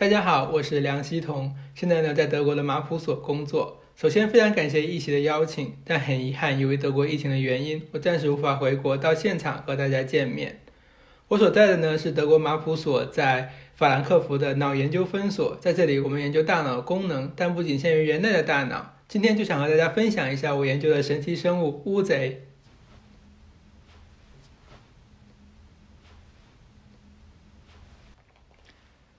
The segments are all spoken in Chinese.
大家好，我是梁希彤，现在呢在德国的马普所工作。首先非常感谢一席的邀请，但很遗憾，由于德国疫情的原因，我暂时无法回国到现场和大家见面。我所在的呢是德国马普所在法兰克福的脑研究分所，在这里我们研究大脑功能，但不仅限于人类的大脑。今天就想和大家分享一下我研究的神奇生物乌贼。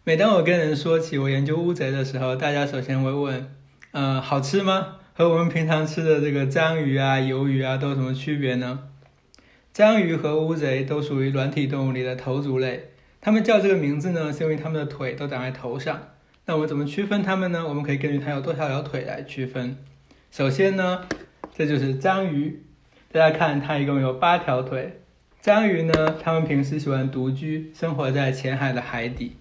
每当我跟人说起我研究乌贼的时候，大家首先会问：“呃，好吃吗？和我们平常吃的这个章鱼啊、鱿鱼啊都有什么区别呢？”章鱼和乌贼都属于软体动物里的头足类。它们叫这个名字呢，是因为它们的腿都长在头上。那我们怎么区分它们呢？我们可以根据它有多少条腿来区分。首先呢，这就是章鱼。大家看，它一共有八条腿。章鱼呢，它们平时喜欢独居，生活在浅海的海底。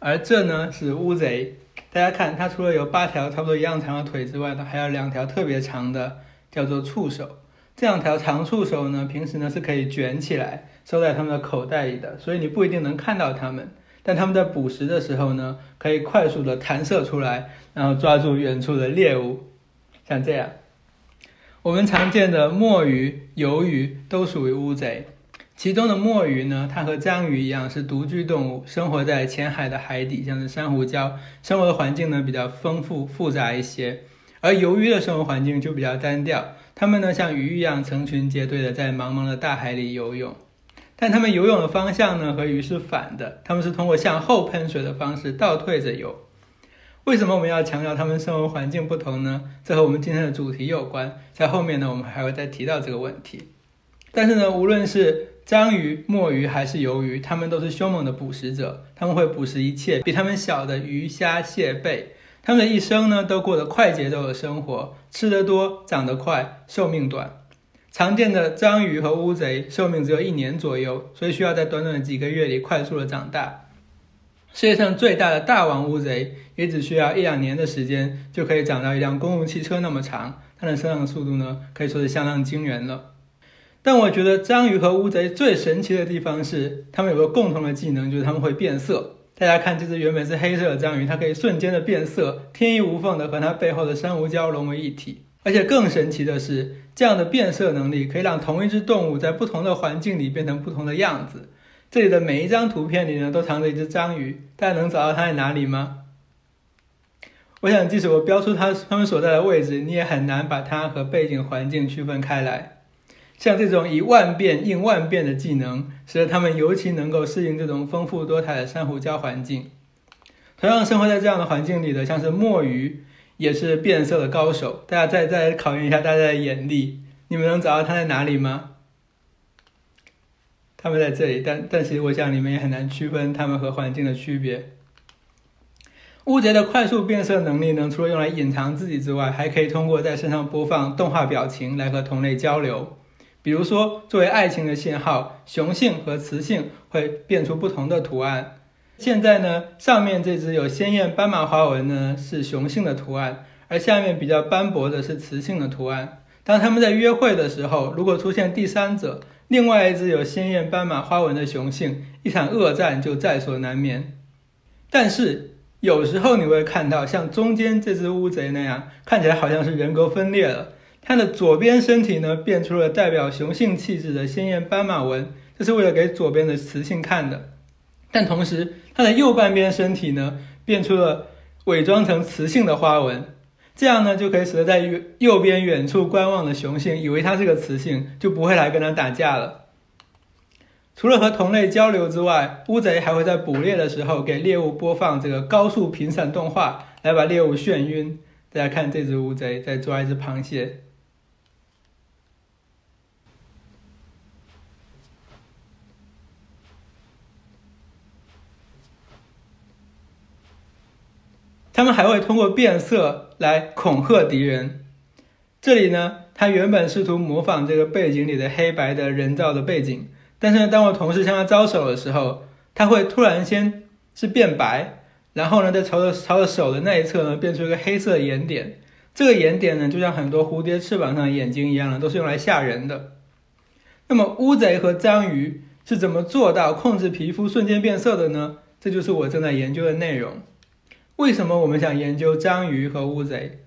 而这呢是乌贼，大家看，它除了有八条差不多一样长的腿之外呢，还有两条特别长的，叫做触手。这两条长触手呢，平时呢是可以卷起来收在它们的口袋里的，所以你不一定能看到它们。但它们在捕食的时候呢，可以快速的弹射出来，然后抓住远处的猎物，像这样。我们常见的墨鱼、鱿鱼都属于乌贼。其中的墨鱼呢，它和章鱼一样是独居动物，生活在浅海的海底，像是珊瑚礁，生活的环境呢比较丰富复杂一些。而鱿鱼的生活环境就比较单调，它们呢像鱼一样成群结队的在茫茫的大海里游泳，但它们游泳的方向呢和鱼是反的，它们是通过向后喷水的方式倒退着游。为什么我们要强调它们生活环境不同呢？这和我们今天的主题有关，在后面呢我们还会再提到这个问题。但是呢，无论是章鱼、墨鱼还是鱿鱼，它们都是凶猛的捕食者。他们会捕食一切比它们小的鱼虾蟹贝。它们的一生呢，都过着快节奏的生活，吃得多，长得快，寿命短。常见的章鱼和乌贼寿命只有一年左右，所以需要在短短的几个月里快速的长大。世界上最大的大王乌贼也只需要一两年的时间，就可以长到一辆公共汽车那么长。它的生长速度呢，可以说是相当惊人了。但我觉得章鱼和乌贼最神奇的地方是，它们有个共同的技能，就是它们会变色。大家看，这只原本是黑色的章鱼，它可以瞬间的变色，天衣无缝的和它背后的珊瑚礁融为一体。而且更神奇的是，这样的变色能力可以让同一只动物在不同的环境里变成不同的样子。这里的每一张图片里呢，都藏着一只章鱼，大家能找到它在哪里吗？我想，即使我标出它它们所在的位置，你也很难把它和背景环境区分开来。像这种以万变应万变的技能，使得它们尤其能够适应这种丰富多彩的珊瑚礁环境。同样生活在这样的环境里的，像是墨鱼，也是变色的高手。大家再再考验一下大家的眼力，你们能找到它在哪里吗？它们在这里，但但其实我想你们也很难区分它们和环境的区别。乌贼的快速变色能力呢，除了用来隐藏自己之外，还可以通过在身上播放动画表情来和同类交流。比如说，作为爱情的信号，雄性和雌性会变出不同的图案。现在呢，上面这只有鲜艳斑马花纹呢是雄性的图案，而下面比较斑驳的是雌性的图案。当他们在约会的时候，如果出现第三者，另外一只有鲜艳斑马花纹的雄性，一场恶战就在所难免。但是有时候你会看到像中间这只乌贼那样，看起来好像是人格分裂了。它的左边身体呢，变出了代表雄性气质的鲜艳斑马纹，这是为了给左边的雌性看的。但同时，它的右半边身体呢，变出了伪装成雌性的花纹，这样呢，就可以使得在右右边远处观望的雄性以为它是个雌性，就不会来跟它打架了。除了和同类交流之外，乌贼还会在捕猎的时候给猎物播放这个高速频闪动画，来把猎物眩晕。大家看，这只乌贼在抓一只螃蟹。他们还会通过变色来恐吓敌人。这里呢，他原本试图模仿这个背景里的黑白的人造的背景，但是呢当我同事向他招手的时候，他会突然先是变白，然后呢，在朝着朝着手的那一侧呢，变出一个黑色的眼点。这个眼点呢，就像很多蝴蝶翅膀上的眼睛一样的，都是用来吓人的。那么乌贼和章鱼是怎么做到控制皮肤瞬间变色的呢？这就是我正在研究的内容。为什么我们想研究章鱼和乌贼？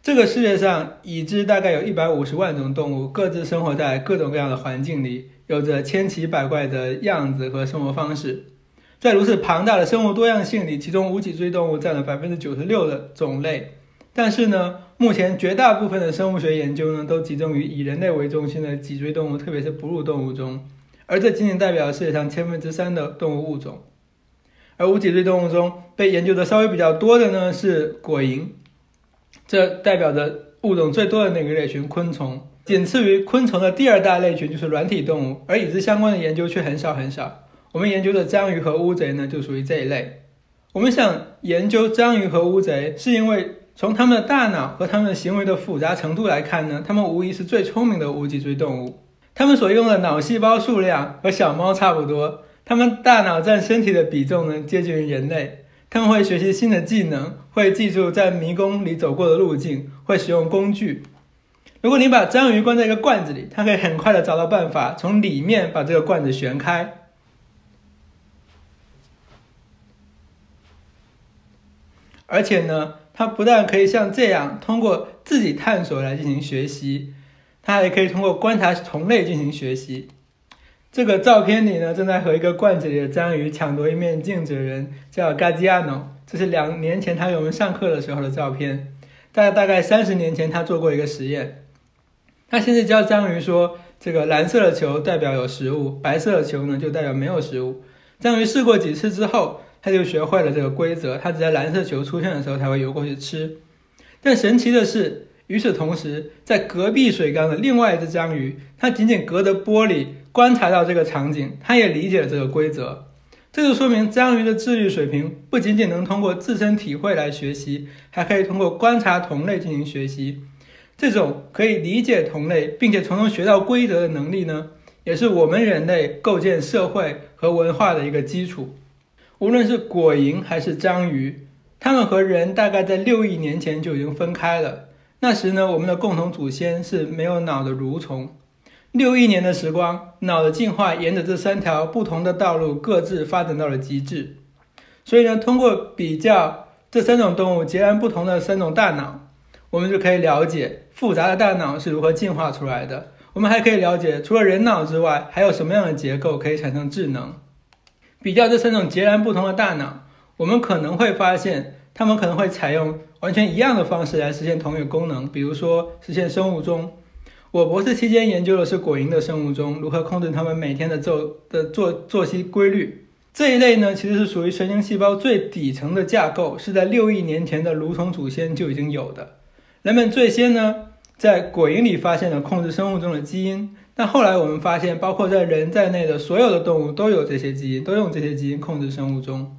这个世界上已知大概有一百五十万种动物，各自生活在各种各样的环境里，有着千奇百怪的样子和生活方式。在如此庞大的生物多样性里，其中无脊椎动物占了百分之九十六的种类。但是呢，目前绝大部分的生物学研究呢，都集中于以人类为中心的脊椎动物，特别是哺乳动物中，而这仅仅代表世界上千分之三的动物物种。而无脊椎动物中被研究的稍微比较多的呢，是果蝇。这代表着物种最多的那个类群——昆虫。仅次于昆虫的第二大类群就是软体动物，而与之相关的研究却很少很少。我们研究的章鱼和乌贼呢，就属于这一类。我们想研究章鱼和乌贼，是因为从它们的大脑和它们行为的复杂程度来看呢，它们无疑是最聪明的无脊椎动物。它们所用的脑细胞数量和小猫差不多，他们大脑占身体的比重呢，接近于人类。他们会学习新的技能，会记住在迷宫里走过的路径，会使用工具。如果你把章鱼关在一个罐子里，它可以很快的找到办法从里面把这个罐子旋开。而且呢，它不但可以像这样通过自己探索来进行学习，它还可以通过观察同类进行学习。这个照片里呢，正在和一个罐子里的章鱼抢夺一面镜子的人叫 Gaziano。这是两年前他给我们上课的时候的照片。大大概三十年前，他做过一个实验。他现在教章鱼说：“这个蓝色的球代表有食物，白色的球呢就代表没有食物。”章鱼试过几次之后，他就学会了这个规则。他只在蓝色球出现的时候才会游过去吃。但神奇的是，与此同时，在隔壁水缸的另外一只章鱼，它仅仅隔着玻璃。观察到这个场景，他也理解了这个规则，这就说明章鱼的智力水平不仅仅能通过自身体会来学习，还可以通过观察同类进行学习。这种可以理解同类，并且从中学到规则的能力呢，也是我们人类构建社会和文化的一个基础。无论是果蝇还是章鱼，它们和人大概在六亿年前就已经分开了。那时呢，我们的共同祖先是没有脑的蠕虫。六亿年的时光，脑的进化沿着这三条不同的道路各自发展到了极致。所以呢，通过比较这三种动物截然不同的三种大脑，我们就可以了解复杂的大脑是如何进化出来的。我们还可以了解，除了人脑之外，还有什么样的结构可以产生智能。比较这三种截然不同的大脑，我们可能会发现，它们可能会采用完全一样的方式来实现同一个功能，比如说实现生物钟。我博士期间研究的是果蝇的生物钟，如何控制它们每天的作的作作息规律。这一类呢，其实是属于神经细胞最底层的架构，是在六亿年前的蠕虫祖先就已经有的。人们最先呢，在果蝇里发现了控制生物钟的基因，但后来我们发现，包括在人在内的所有的动物都有这些基因，都用这些基因控制生物钟。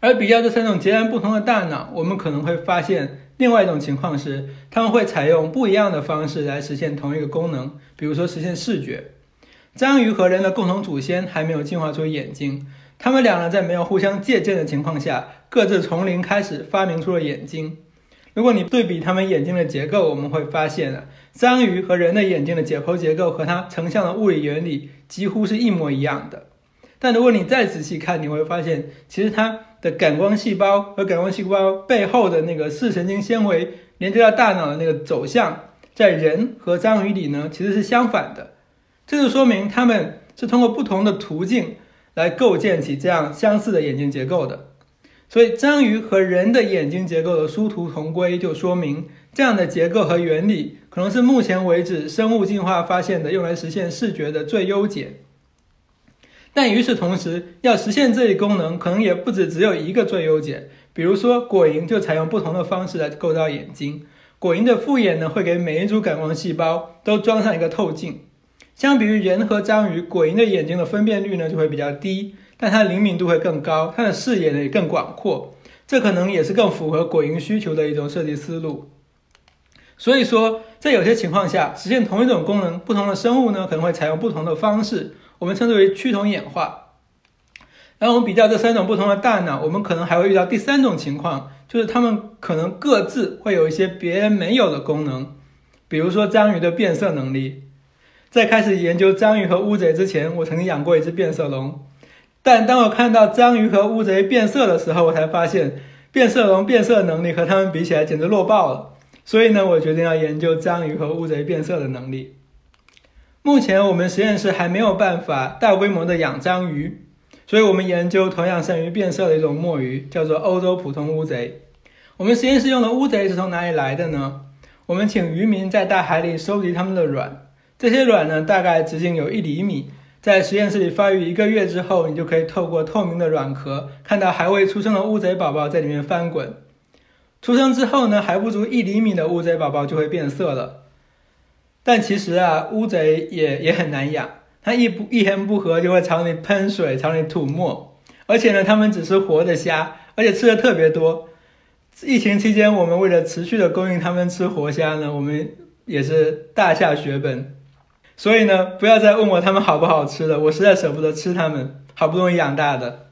而比较这三种截然不同的大脑，我们可能会发现。另外一种情况是，他们会采用不一样的方式来实现同一个功能，比如说实现视觉。章鱼和人的共同祖先还没有进化出眼睛，他们两人在没有互相借鉴的情况下，各自从零开始发明出了眼睛。如果你对比他们眼睛的结构，我们会发现啊，章鱼和人的眼睛的解剖结构和它成像的物理原理几乎是一模一样的。但如果你再仔细看，你会发现其实它。的感光细胞和感光细胞背后的那个视神经纤维连接到大脑的那个走向，在人和章鱼里呢，其实是相反的。这就说明它们是通过不同的途径来构建起这样相似的眼睛结构的。所以，章鱼和人的眼睛结构的殊途同归，就说明这样的结构和原理可能是目前为止生物进化发现的用来实现视觉的最优解。但与此同时，要实现这一功能，可能也不止只有一个最优解。比如说，果蝇就采用不同的方式来构造眼睛。果蝇的复眼呢，会给每一组感光细胞都装上一个透镜。相比于人和章鱼，果蝇的眼睛的分辨率呢就会比较低，但它灵敏度会更高，它的视野呢也更广阔。这可能也是更符合果蝇需求的一种设计思路。所以说，在有些情况下，实现同一种功能，不同的生物呢可能会采用不同的方式。我们称之为趋同演化。然后我们比较这三种不同的大脑，我们可能还会遇到第三种情况，就是它们可能各自会有一些别人没有的功能。比如说章鱼的变色能力。在开始研究章鱼和乌贼之前，我曾经养过一只变色龙。但当我看到章鱼和乌贼变色的时候，我才发现，变色龙变色能力和它们比起来简直弱爆了。所以呢，我决定要研究章鱼和乌贼变色的能力。目前我们实验室还没有办法大规模的养章鱼，所以我们研究同样善于变色的一种墨鱼，叫做欧洲普通乌贼。我们实验室用的乌贼是从哪里来的呢？我们请渔民在大海里收集它们的卵，这些卵呢大概直径有一厘米，在实验室里发育一个月之后，你就可以透过透明的卵壳看到还未出生的乌贼宝宝在里面翻滚。出生之后呢，还不足一厘米的乌贼宝宝就会变色了。但其实啊，乌贼也也很难养，它一不一言不合就会朝你喷水，朝你吐沫，而且呢，它们只吃活的虾，而且吃的特别多。疫情期间，我们为了持续的供应它们吃活虾呢，我们也是大下血本。所以呢，不要再问我它们好不好吃了，我实在舍不得吃它们，好不容易养大的。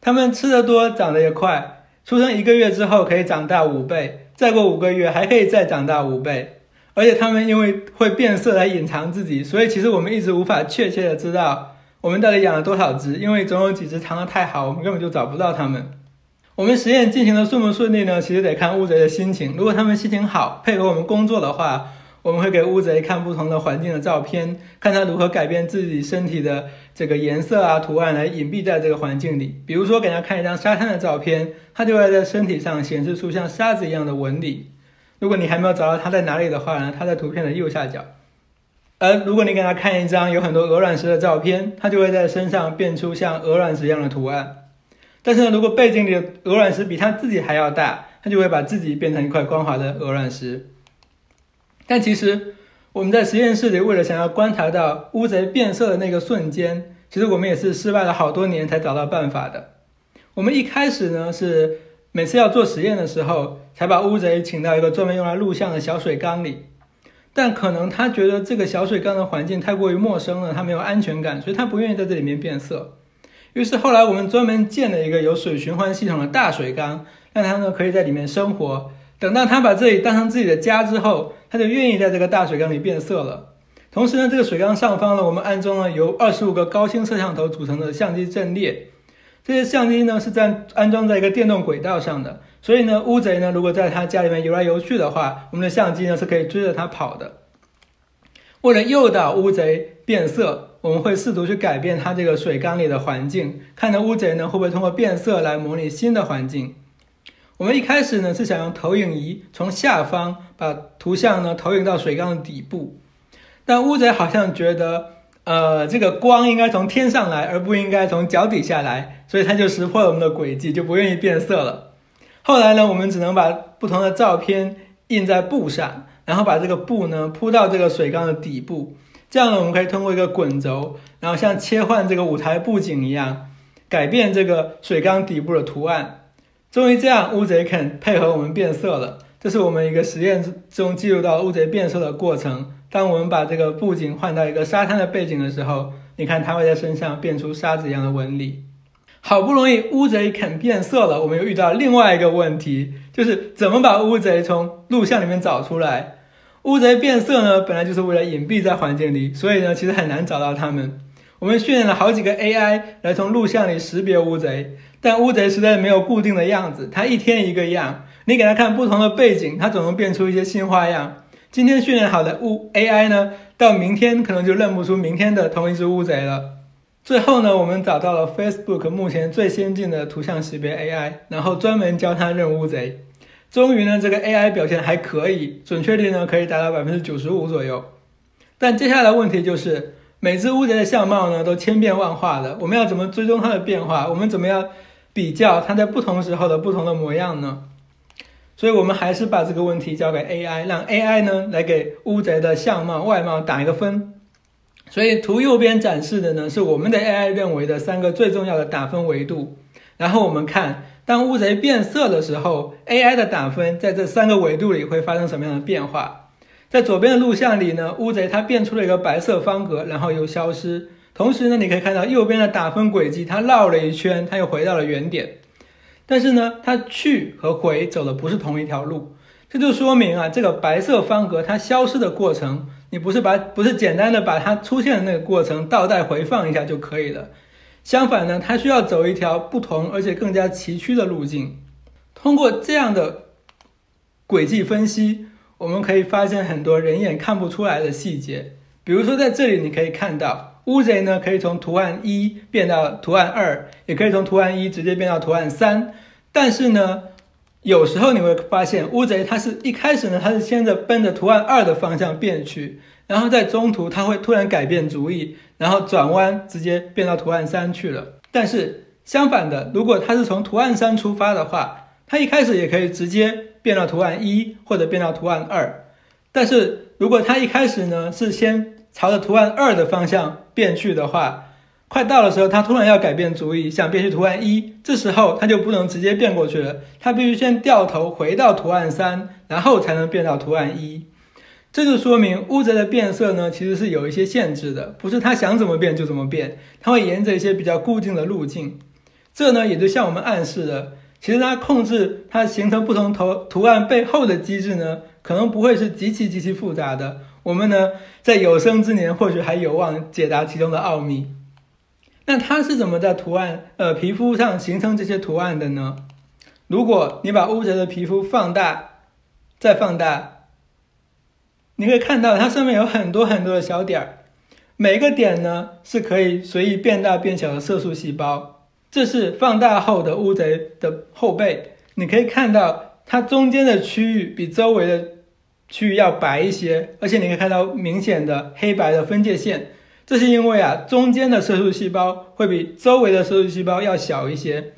它们吃的多，长得也快，出生一个月之后可以长大五倍，再过五个月还可以再长大五倍。而且它们因为会变色来隐藏自己，所以其实我们一直无法确切的知道我们到底养了多少只，因为总有几只藏得太好，我们根本就找不到它们。我们实验进行的顺不顺利呢？其实得看乌贼的心情。如果它们心情好，配合我们工作的话，我们会给乌贼看不同的环境的照片，看它如何改变自己身体的这个颜色啊、图案来隐蔽在这个环境里。比如说，给它看一张沙滩的照片，它就会在身体上显示出像沙子一样的纹理。如果你还没有找到它在哪里的话呢？它在图片的右下角。而如果你给它看一张有很多鹅卵石的照片，它就会在身上变出像鹅卵石一样的图案。但是呢，如果背景里的鹅卵石比它自己还要大，它就会把自己变成一块光滑的鹅卵石。但其实我们在实验室里为了想要观察到乌贼变色的那个瞬间，其实我们也是失败了好多年才找到办法的。我们一开始呢是每次要做实验的时候，才把乌贼请到一个专门用来录像的小水缸里，但可能他觉得这个小水缸的环境太过于陌生了，他没有安全感，所以他不愿意在这里面变色。于是后来我们专门建了一个有水循环系统的大水缸，让它呢可以在里面生活。等到他把这里当成自己的家之后，他就愿意在这个大水缸里变色了。同时呢，这个水缸上方呢，我们安装了由二十五个高清摄像头组成的相机阵列。这些相机呢是在安装在一个电动轨道上的，所以呢，乌贼呢如果在他家里面游来游去的话，我们的相机呢是可以追着它跑的。为了诱导乌贼变色。我们会试图去改变它这个水缸里的环境，看着乌贼呢会不会通过变色来模拟新的环境。我们一开始呢是想用投影仪从下方把图像呢投影到水缸的底部，但乌贼好像觉得，呃，这个光应该从天上来，而不应该从脚底下来，所以它就识破了我们的轨迹，就不愿意变色了。后来呢，我们只能把不同的照片印在布上，然后把这个布呢铺到这个水缸的底部。这样呢，我们可以通过一个滚轴，然后像切换这个舞台布景一样，改变这个水缸底部的图案。终于，这样乌贼肯配合我们变色了。这是我们一个实验中记录到乌贼变色的过程。当我们把这个布景换到一个沙滩的背景的时候，你看它会在身上变出沙子一样的纹理。好不容易乌贼肯变色了，我们又遇到另外一个问题，就是怎么把乌贼从录像里面找出来。乌贼变色呢，本来就是为了隐蔽在环境里，所以呢，其实很难找到它们。我们训练了好几个 AI 来从录像里识别乌贼，但乌贼实在没有固定的样子，它一天一个样。你给它看不同的背景，它总能变出一些新花样。今天训练好的乌 AI 呢，到明天可能就认不出明天的同一只乌贼了。最后呢，我们找到了 Facebook 目前最先进的图像识别 AI，然后专门教它认乌贼。终于呢，这个 AI 表现还可以，准确率呢可以达到百分之九十五左右。但接下来问题就是，每只乌贼的相貌呢都千变万化的，我们要怎么追踪它的变化？我们怎么样比较它在不同时候的不同的模样呢？所以我们还是把这个问题交给 AI，让 AI 呢来给乌贼的相貌外貌打一个分。所以图右边展示的呢是我们的 AI 认为的三个最重要的打分维度，然后我们看。当乌贼变色的时候，AI 的打分在这三个维度里会发生什么样的变化？在左边的录像里呢，乌贼它变出了一个白色方格，然后又消失。同时呢，你可以看到右边的打分轨迹，它绕了一圈，它又回到了原点。但是呢，它去和回走的不是同一条路，这就说明啊，这个白色方格它消失的过程，你不是把不是简单的把它出现的那个过程倒带回放一下就可以了。相反呢，它需要走一条不同而且更加崎岖的路径。通过这样的轨迹分析，我们可以发现很多人眼看不出来的细节。比如说，在这里你可以看到，乌贼呢可以从图案一变到图案二，也可以从图案一直接变到图案三。但是呢，有时候你会发现，乌贼它是一开始呢，它是先着奔着图案二的方向变去，然后在中途它会突然改变主意，然后转弯直接变到图案三去了。但是相反的，如果它是从图案三出发的话，它一开始也可以直接变到图案一或者变到图案二。但是如果它一开始呢是先朝着图案二的方向变去的话，快到的时候，它突然要改变主意，想变去图案一，这时候它就不能直接变过去了，它必须先掉头回到图案三，然后才能变到图案一。这就说明乌贼的变色呢，其实是有一些限制的，不是它想怎么变就怎么变，它会沿着一些比较固定的路径。这呢，也就向我们暗示了，其实它控制它形成不同图图案背后的机制呢，可能不会是极其极其复杂的。我们呢，在有生之年或许还有望解答其中的奥秘。那它是怎么在图案呃皮肤上形成这些图案的呢？如果你把乌贼的皮肤放大，再放大，你可以看到它上面有很多很多的小点儿，每个点呢是可以随意变大变小的色素细胞。这是放大后的乌贼的后背，你可以看到它中间的区域比周围的区域要白一些，而且你可以看到明显的黑白的分界线。这是因为啊，中间的色素细胞会比周围的色素细胞要小一些。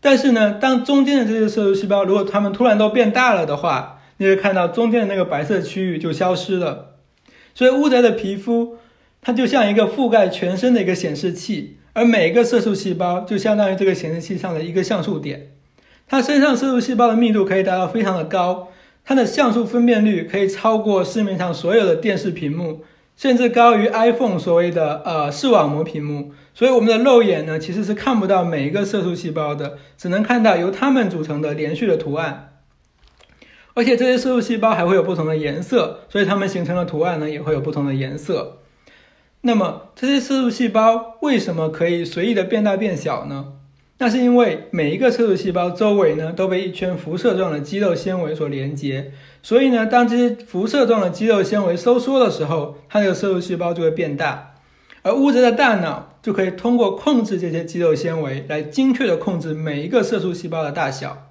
但是呢，当中间的这些色素细胞如果它们突然都变大了的话，你会看到中间的那个白色区域就消失了。所以乌贼的皮肤它就像一个覆盖全身的一个显示器，而每一个色素细胞就相当于这个显示器上的一个像素点。它身上色素细胞的密度可以达到非常的高，它的像素分辨率可以超过市面上所有的电视屏幕。甚至高于 iPhone 所谓的呃视网膜屏幕，所以我们的肉眼呢其实是看不到每一个色素细胞的，只能看到由它们组成的连续的图案。而且这些色素细胞还会有不同的颜色，所以它们形成的图案呢也会有不同的颜色。那么这些色素细胞为什么可以随意的变大变小呢？那是因为每一个色素细胞周围呢都被一圈辐射状的肌肉纤维所连接。所以呢，当这些辐射状的肌肉纤维收缩的时候，它这个色素细胞就会变大，而乌贼的大脑就可以通过控制这些肌肉纤维来精确的控制每一个色素细胞的大小。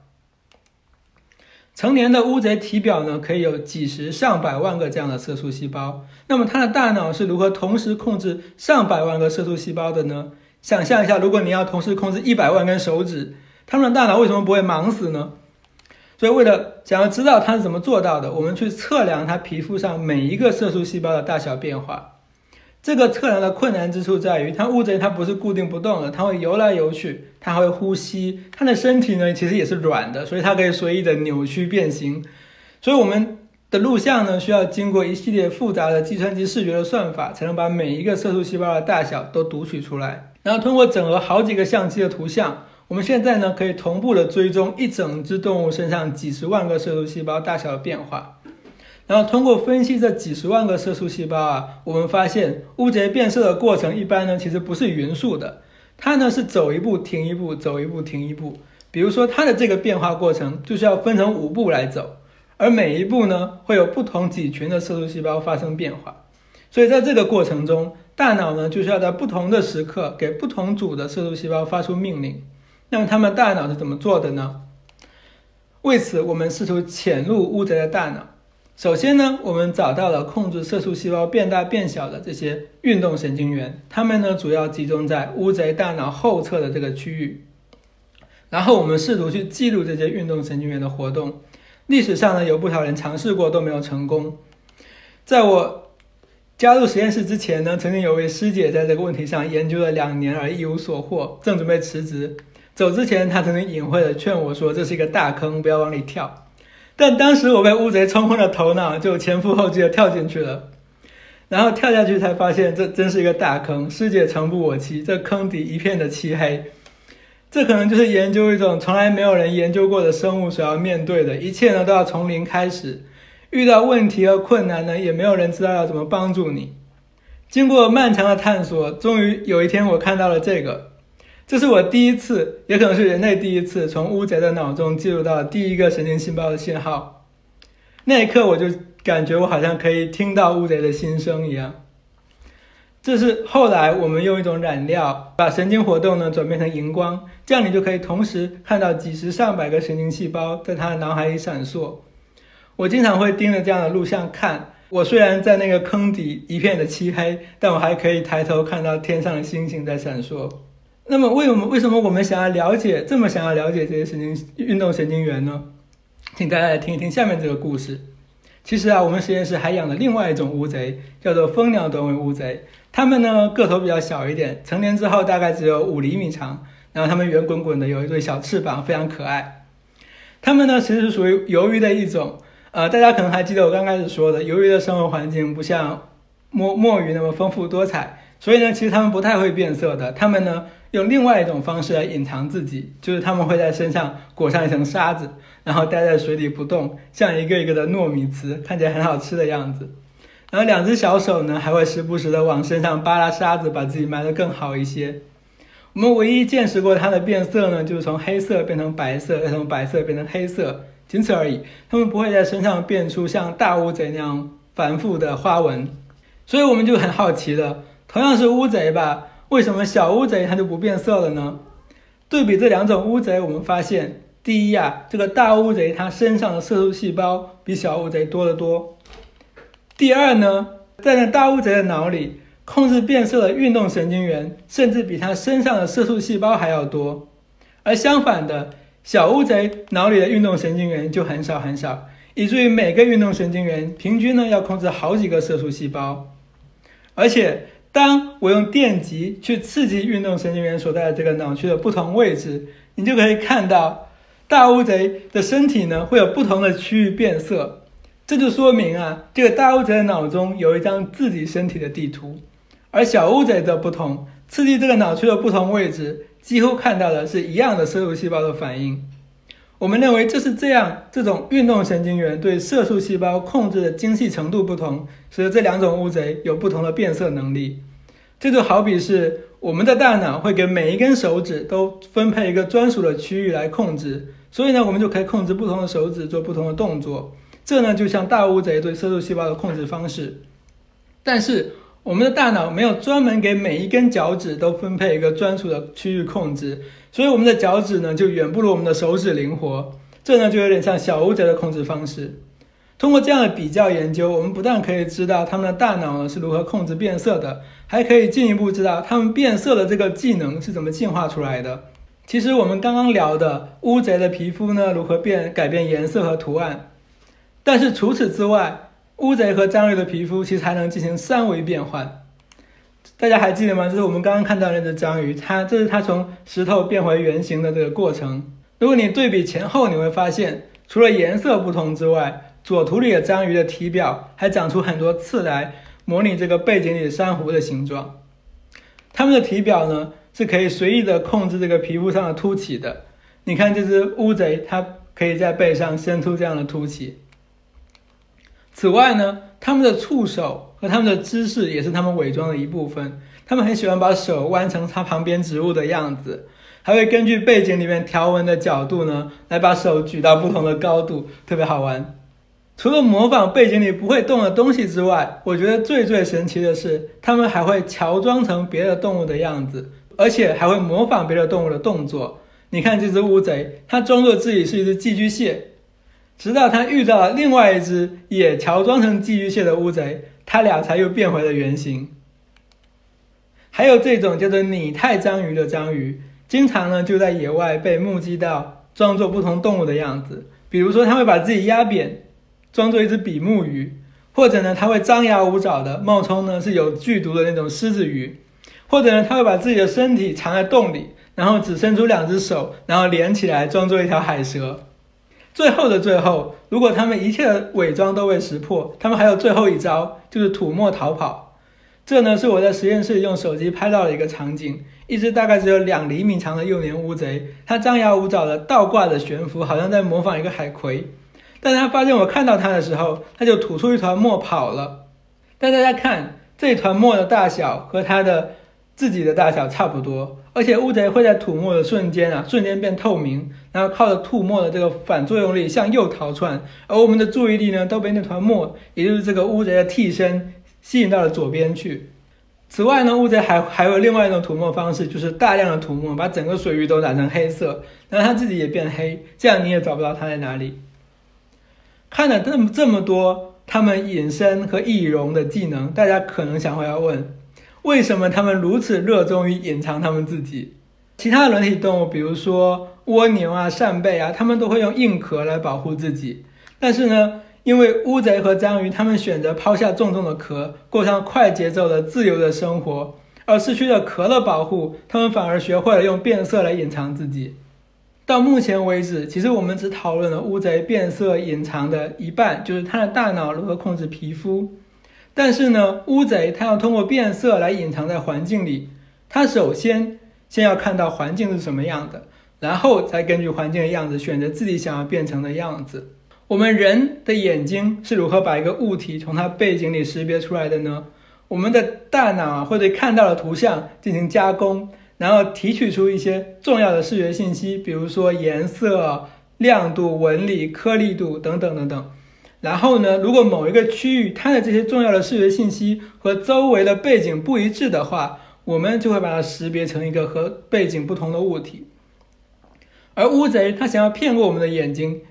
成年的乌贼体表呢，可以有几十上百万个这样的色素细胞。那么它的大脑是如何同时控制上百万个色素细胞的呢？想象一下，如果你要同时控制一百万根手指，他们的大脑为什么不会忙死呢？所以，为了想要知道它是怎么做到的，我们去测量它皮肤上每一个色素细胞的大小变化。这个测量的困难之处在于，它乌贼它不是固定不动的，它会游来游去，它还会呼吸，它的身体呢其实也是软的，所以它可以随意的扭曲变形。所以我们的录像呢需要经过一系列复杂的计算机视觉的算法，才能把每一个色素细胞的大小都读取出来，然后通过整合好几个相机的图像。我们现在呢，可以同步的追踪一整只动物身上几十万个色素细胞大小的变化，然后通过分析这几十万个色素细胞啊，我们发现乌贼变色的过程一般呢，其实不是匀速的，它呢是走一步停一步，走一步停一步。比如说它的这个变化过程就是要分成五步来走，而每一步呢会有不同几群的色素细胞发生变化，所以在这个过程中，大脑呢就是要在不同的时刻给不同组的色素细胞发出命令。那么，他们大脑是怎么做的呢？为此，我们试图潜入乌贼的大脑。首先呢，我们找到了控制色素细胞变大变小的这些运动神经元，它们呢主要集中在乌贼大脑后侧的这个区域。然后，我们试图去记录这些运动神经元的活动。历史上呢，有不少人尝试过，都没有成功。在我加入实验室之前呢，曾经有位师姐在这个问题上研究了两年而一无所获，正准备辞职。走之前，他曾经隐晦的劝我说：“这是一个大坑，不要往里跳。”但当时我被乌贼冲昏了头脑，就前赴后继的跳进去了。然后跳下去才发现，这真是一个大坑，师姐诚不我欺，这坑底一片的漆黑。这可能就是研究一种从来没有人研究过的生物所要面对的一切呢，都要从零开始。遇到问题和困难呢，也没有人知道要怎么帮助你。经过漫长的探索，终于有一天我看到了这个。这是我第一次，也可能是人类第一次，从乌贼的脑中记录到第一个神经细胞的信号。那一刻，我就感觉我好像可以听到乌贼的心声一样。这是后来我们用一种染料把神经活动呢转变成荧光，这样你就可以同时看到几十上百个神经细胞在他的脑海里闪烁。我经常会盯着这样的录像看。我虽然在那个坑底一片的漆黑，但我还可以抬头看到天上的星星在闪烁。那么，为什么为什么我们想要了解这么想要了解这些神经运动神经元呢？请大家来听一听下面这个故事。其实啊，我们实验室还养了另外一种乌贼，叫做蜂鸟短尾乌贼。它们呢个头比较小一点，成年之后大概只有五厘米长，然后它们圆滚滚的，有一对小翅膀，非常可爱。它们呢其实是属于鱿鱼的一种。呃，大家可能还记得我刚开始说的，鱿鱼的生活环境不像墨墨鱼那么丰富多彩，所以呢，其实它们不太会变色的。它们呢用另外一种方式来隐藏自己，就是它们会在身上裹上一层沙子。然后待在水里不动，像一个一个的糯米糍，看起来很好吃的样子。然后两只小手呢，还会时不时的往身上扒拉沙子，把自己埋得更好一些。我们唯一见识过它的变色呢，就是从黑色变成白色，再从白色变成黑色，仅此而已。它们不会在身上变出像大乌贼那样繁复的花纹。所以我们就很好奇了，同样是乌贼吧，为什么小乌贼它就不变色了呢？对比这两种乌贼，我们发现。第一呀，这个大乌贼它身上的色素细胞比小乌贼多得多。第二呢，在那大乌贼的脑里，控制变色的运动神经元甚至比它身上的色素细胞还要多。而相反的，小乌贼脑里的运动神经元就很少很少，以至于每个运动神经元平均呢要控制好几个色素细胞。而且，当我用电极去刺激运动神经元所在的这个脑区的不同位置，你就可以看到。大乌贼的身体呢，会有不同的区域变色，这就说明啊，这个大乌贼的脑中有一张自己身体的地图，而小乌贼则不同，刺激这个脑区的不同位置，几乎看到的是一样的色素细胞的反应。我们认为这是这样，这种运动神经元对色素细胞控制的精细程度不同，使得这两种乌贼有不同的变色能力。这就好比是我们的大脑会给每一根手指都分配一个专属的区域来控制。所以呢，我们就可以控制不同的手指做不同的动作。这呢，就像大乌贼对色素细胞的控制方式。但是，我们的大脑没有专门给每一根脚趾都分配一个专属的区域控制，所以我们的脚趾呢，就远不如我们的手指灵活。这呢，就有点像小乌贼的控制方式。通过这样的比较研究，我们不但可以知道它们的大脑呢是如何控制变色的，还可以进一步知道它们变色的这个技能是怎么进化出来的。其实我们刚刚聊的乌贼的皮肤呢，如何变改变颜色和图案？但是除此之外，乌贼和章鱼的皮肤其实还能进行三维变换。大家还记得吗？这是我们刚刚看到那只章鱼，它这是它从石头变回圆形的这个过程。如果你对比前后，你会发现，除了颜色不同之外，左图里的章鱼的体表还长出很多刺来模拟这个背景里的珊瑚的形状。它们的体表呢？是可以随意的控制这个皮肤上的凸起的。你看这只乌贼，它可以在背上伸出这样的凸起。此外呢，它们的触手和它们的姿势也是它们伪装的一部分。它们很喜欢把手弯成它旁边植物的样子，还会根据背景里面条纹的角度呢，来把手举到不同的高度，特别好玩。除了模仿背景里不会动的东西之外，我觉得最最神奇的是，它们还会乔装成别的动物的样子。而且还会模仿别的动物的动作。你看这只乌贼，它装作自己是一只寄居蟹，直到他遇到了另外一只也乔装成寄居蟹的乌贼，他俩才又变回了原形。还有这种叫做拟态章鱼的章鱼，经常呢就在野外被目击到装作不同动物的样子。比如说，它会把自己压扁，装作一只比目鱼；或者呢，它会张牙舞爪的冒充呢是有剧毒的那种狮子鱼。或者呢，他会把自己的身体藏在洞里，然后只伸出两只手，然后连起来装作一条海蛇。最后的最后，如果他们一切伪装都被识破，他们还有最后一招，就是吐沫逃跑。这呢是我在实验室用手机拍到的一个场景：一只大概只有两厘米长的幼年乌贼，它张牙舞爪的倒挂着悬浮，好像在模仿一个海葵。但它发现我看到它的时候，它就吐出一团沫跑了。但大家看这团沫的大小和它的。自己的大小差不多，而且乌贼会在吐沫的瞬间啊，瞬间变透明，然后靠着吐沫的这个反作用力向右逃窜，而我们的注意力呢都被那团沫，也就是这个乌贼的替身吸引到了左边去。此外呢，乌贼还还有另外一种涂抹方式，就是大量的涂抹，把整个水域都染成黑色，然后它自己也变黑，这样你也找不到它在哪里。看了这么这么多他们隐身和易容的技能，大家可能想会要问，为什么他们如此热衷于隐藏他们自己？其他的软体动物，比如说蜗牛啊、扇贝啊，它们都会用硬壳来保护自己，但是呢？因为乌贼和章鱼，它们选择抛下重重的壳，过上快节奏的自由的生活，而失去了壳的保护，它们反而学会了用变色来隐藏自己。到目前为止，其实我们只讨论了乌贼变色隐藏的一半，就是它的大脑如何控制皮肤。但是呢，乌贼它要通过变色来隐藏在环境里，它首先先要看到环境是什么样的，然后再根据环境的样子选择自己想要变成的样子。我们人的眼睛是如何把一个物体从它背景里识别出来的呢？我们的大脑会对看到的图像进行加工，然后提取出一些重要的视觉信息，比如说颜色、亮度、纹理、颗粒度等等等等。然后呢，如果某一个区域它的这些重要的视觉信息和周围的背景不一致的话，我们就会把它识别成一个和背景不同的物体。而乌贼它想要骗过我们的眼睛。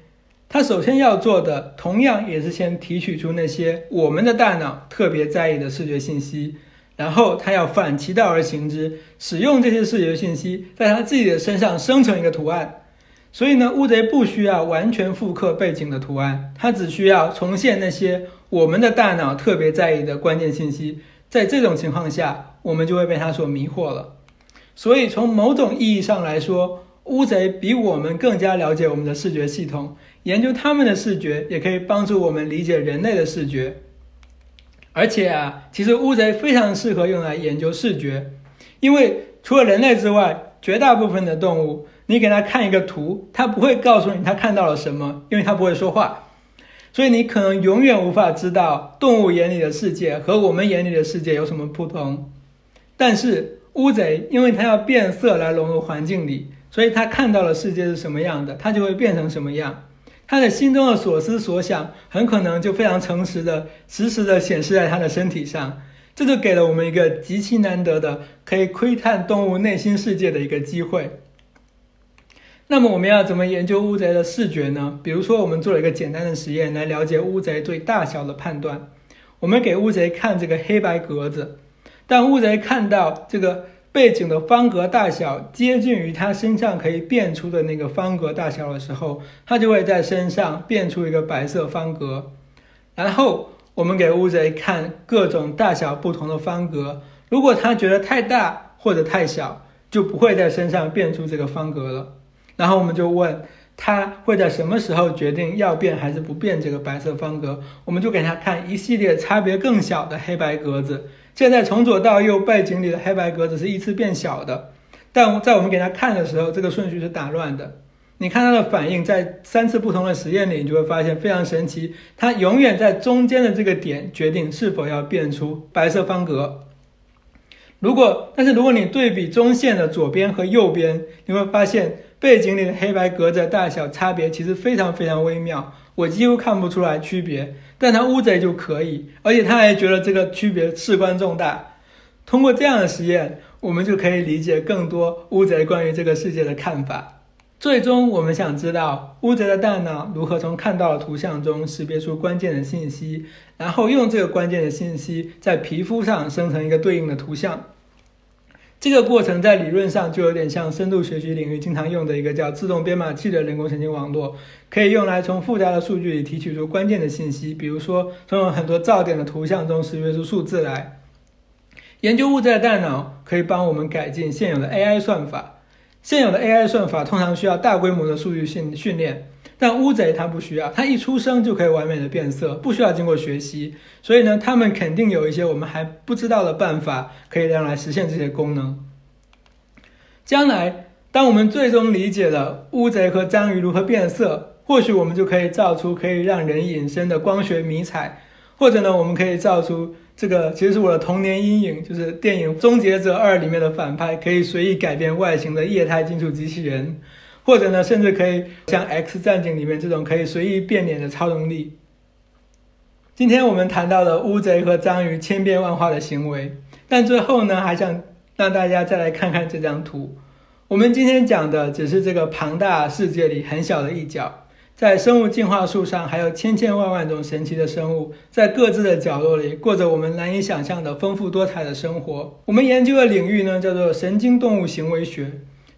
他首先要做的，同样也是先提取出那些我们的大脑特别在意的视觉信息，然后他要反其道而行之，使用这些视觉信息在他自己的身上生成一个图案。所以呢，乌贼不需要完全复刻背景的图案，它只需要重现那些我们的大脑特别在意的关键信息。在这种情况下，我们就会被它所迷惑了。所以从某种意义上来说，乌贼比我们更加了解我们的视觉系统。研究他们的视觉，也可以帮助我们理解人类的视觉。而且啊，其实乌贼非常适合用来研究视觉，因为除了人类之外，绝大部分的动物，你给它看一个图，它不会告诉你它看到了什么，因为它不会说话，所以你可能永远无法知道动物眼里的世界和我们眼里的世界有什么不同。但是乌贼，因为它要变色来融入环境里，所以他看到了世界是什么样的，他就会变成什么样。他的心中的所思所想，很可能就非常诚实的、实时的显示在他的身体上，这就给了我们一个极其难得的可以窥探动物内心世界的一个机会。那么，我们要怎么研究乌贼的视觉呢？比如说，我们做了一个简单的实验来了解乌贼对大小的判断。我们给乌贼看这个黑白格子，当乌贼看到这个。背景的方格大小接近于它身上可以变出的那个方格大小的时候，它就会在身上变出一个白色方格。然后我们给乌贼看各种大小不同的方格，如果他觉得太大或者太小，就不会在身上变出这个方格了。然后我们就问它会在什么时候决定要变还是不变这个白色方格，我们就给它看一系列差别更小的黑白格子。现在从左到右背景里的黑白格子是依次变小的，但在我们给他看的时候，这个顺序是打乱的。你看他的反应，在三次不同的实验里，你就会发现非常神奇。他永远在中间的这个点决定是否要变出白色方格。如果，但是如果你对比中线的左边和右边，你会发现背景里的黑白格子大小差别其实非常非常微妙，我几乎看不出来区别。但他乌贼就可以，而且他还觉得这个区别事关重大。通过这样的实验，我们就可以理解更多乌贼关于这个世界的看法。最终，我们想知道乌贼的大脑如何从看到的图像中识别出关键的信息，然后用这个关键的信息在皮肤上生成一个对应的图像。这个过程在理论上就有点像深度学习领域经常用的一个叫自动编码器的人工神经网络，可以用来从复杂的数据里提取出关键的信息，比如说从很多噪点的图像中识别出数字来。研究物质的大脑可以帮我们改进现有的 AI 算法，现有的 AI 算法通常需要大规模的数据训训练。但乌贼它不需要，它一出生就可以完美的变色，不需要经过学习。所以呢，它们肯定有一些我们还不知道的办法，可以让来实现这些功能。将来，当我们最终理解了乌贼和章鱼如何变色，或许我们就可以造出可以让人隐身的光学迷彩，或者呢，我们可以造出这个其实是我的童年阴影，就是电影《终结者二》里面的反派可以随意改变外形的液态金属机器人，或者呢，甚至可以像《X 战警》里面这种可以随意变脸的超能力。今天我们谈到了乌贼和章鱼千变万化的行为，但最后呢，还想让大家再来看看这张图。我们今天讲的只是这个庞大世界里很小的一角。在生物进化树上，还有千千万万种神奇的生物，在各自的角落里过着我们难以想象的丰富多彩的生活。我们研究的领域呢，叫做神经动物行为学。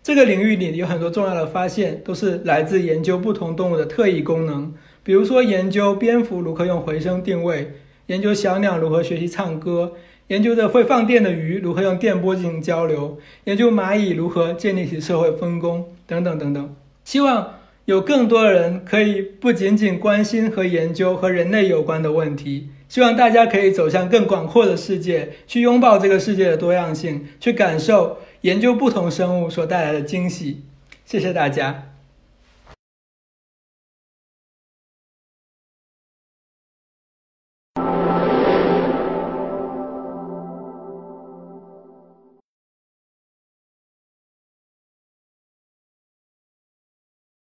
这个领域里有很多重要的发现，都是来自研究不同动物的特异功能。比如说，研究蝙蝠如何用回声定位，研究小鸟如何学习唱歌，研究着会放电的鱼如何用电波进行交流，研究蚂蚁如何建立起社会分工，等等等等。希望。有更多的人可以不仅仅关心和研究和人类有关的问题，希望大家可以走向更广阔的世界，去拥抱这个世界的多样性，去感受研究不同生物所带来的惊喜。谢谢大家。